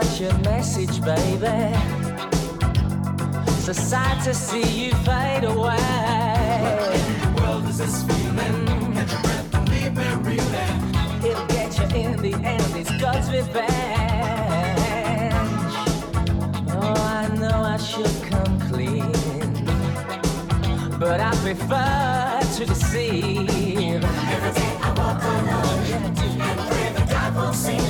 got your message, baby. So sad to see you fade away. The world is this feeling? Catch your breath and leave me reeling. It'll get you in the end, it's God's revenge. Oh, I know I should come clean, but I prefer to deceive. Every day I walk alone and pray the God won't see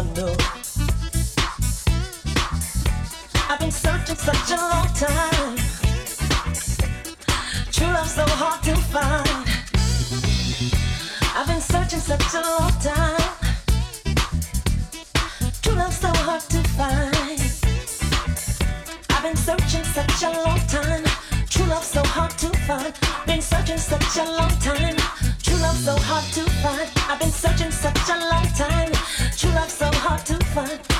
I know. I've been searching such a long time. True love so hard to find. I've been searching such a long time. True love so hard to find. I've been searching such a long time. True love so hard to find. Been searching such a long time. True love so hard to find. I've been searching such a long time fun.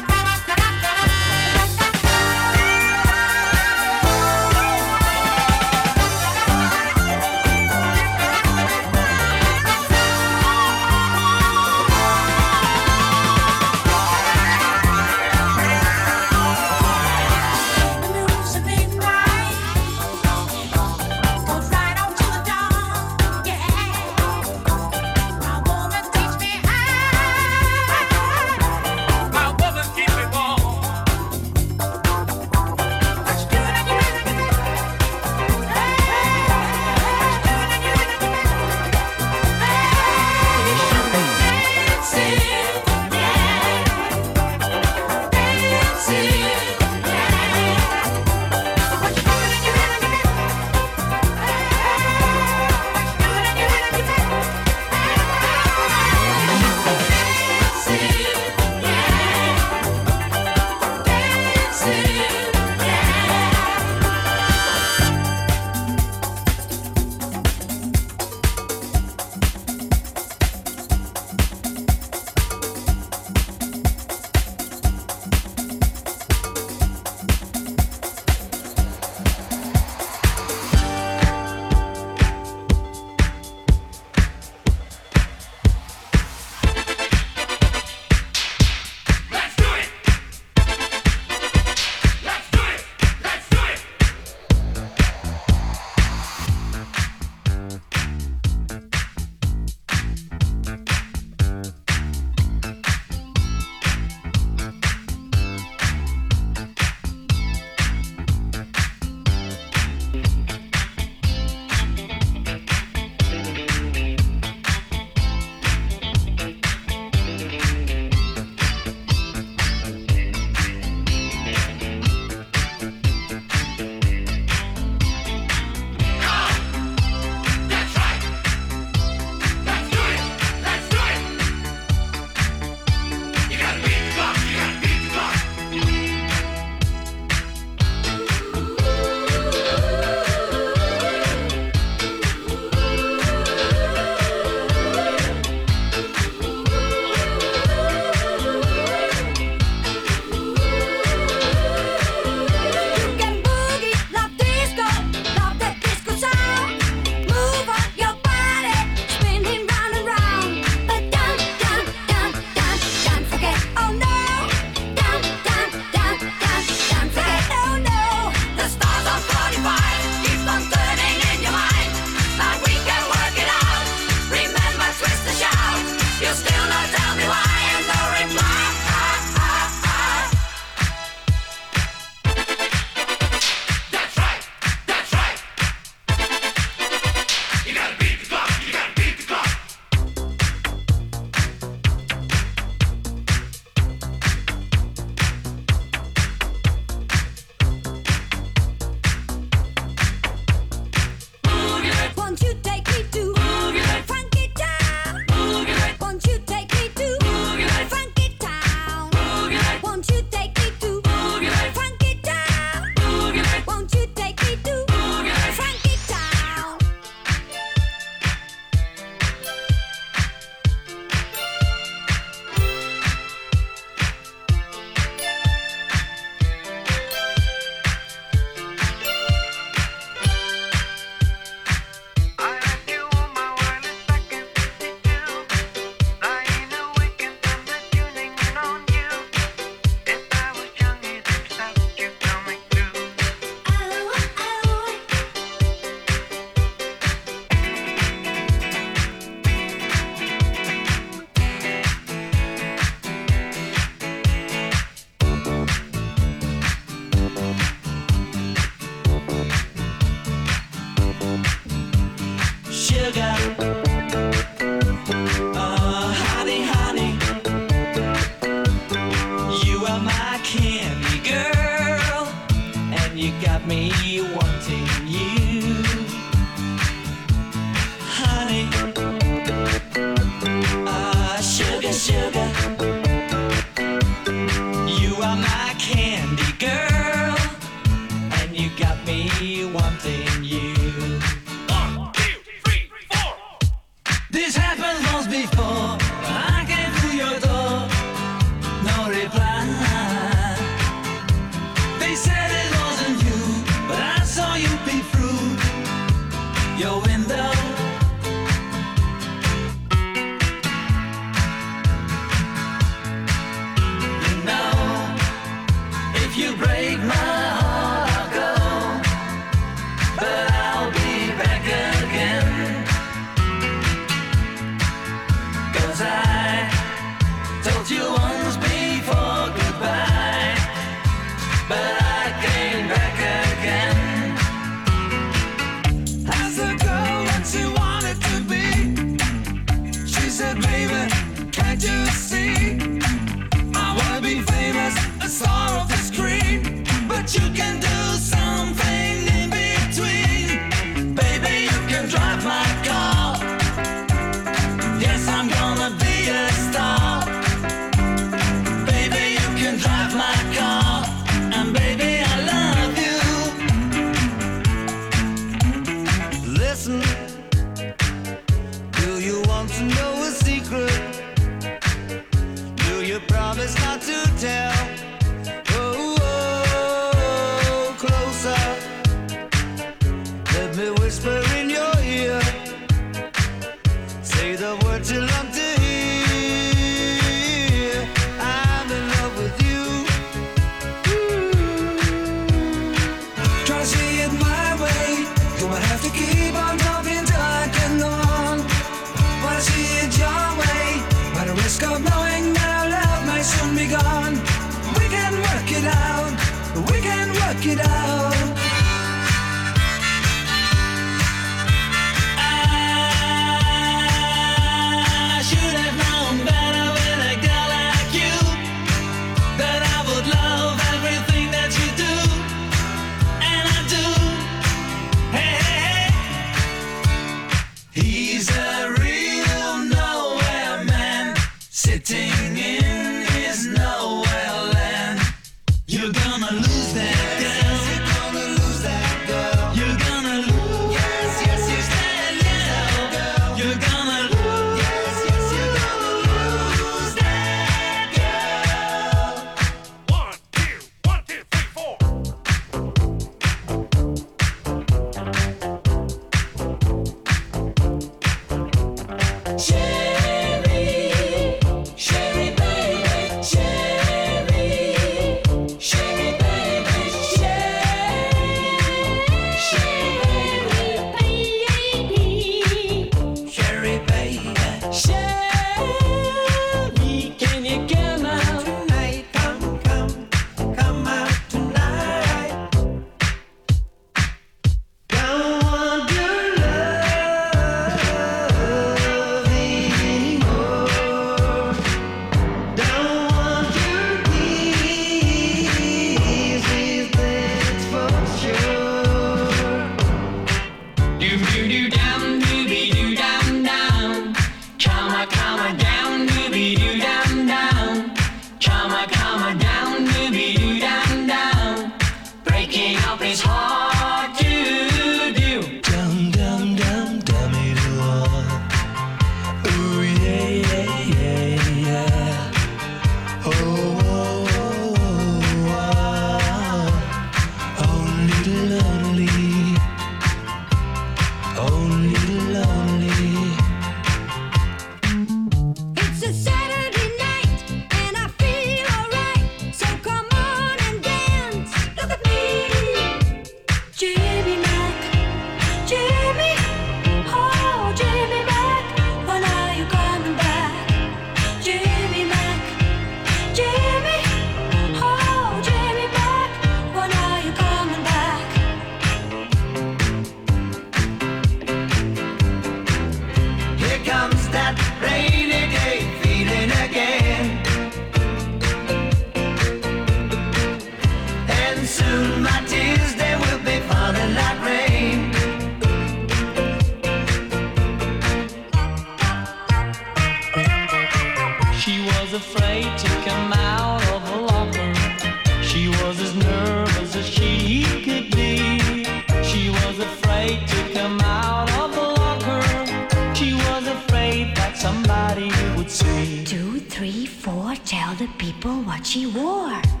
Tell the people what she wore.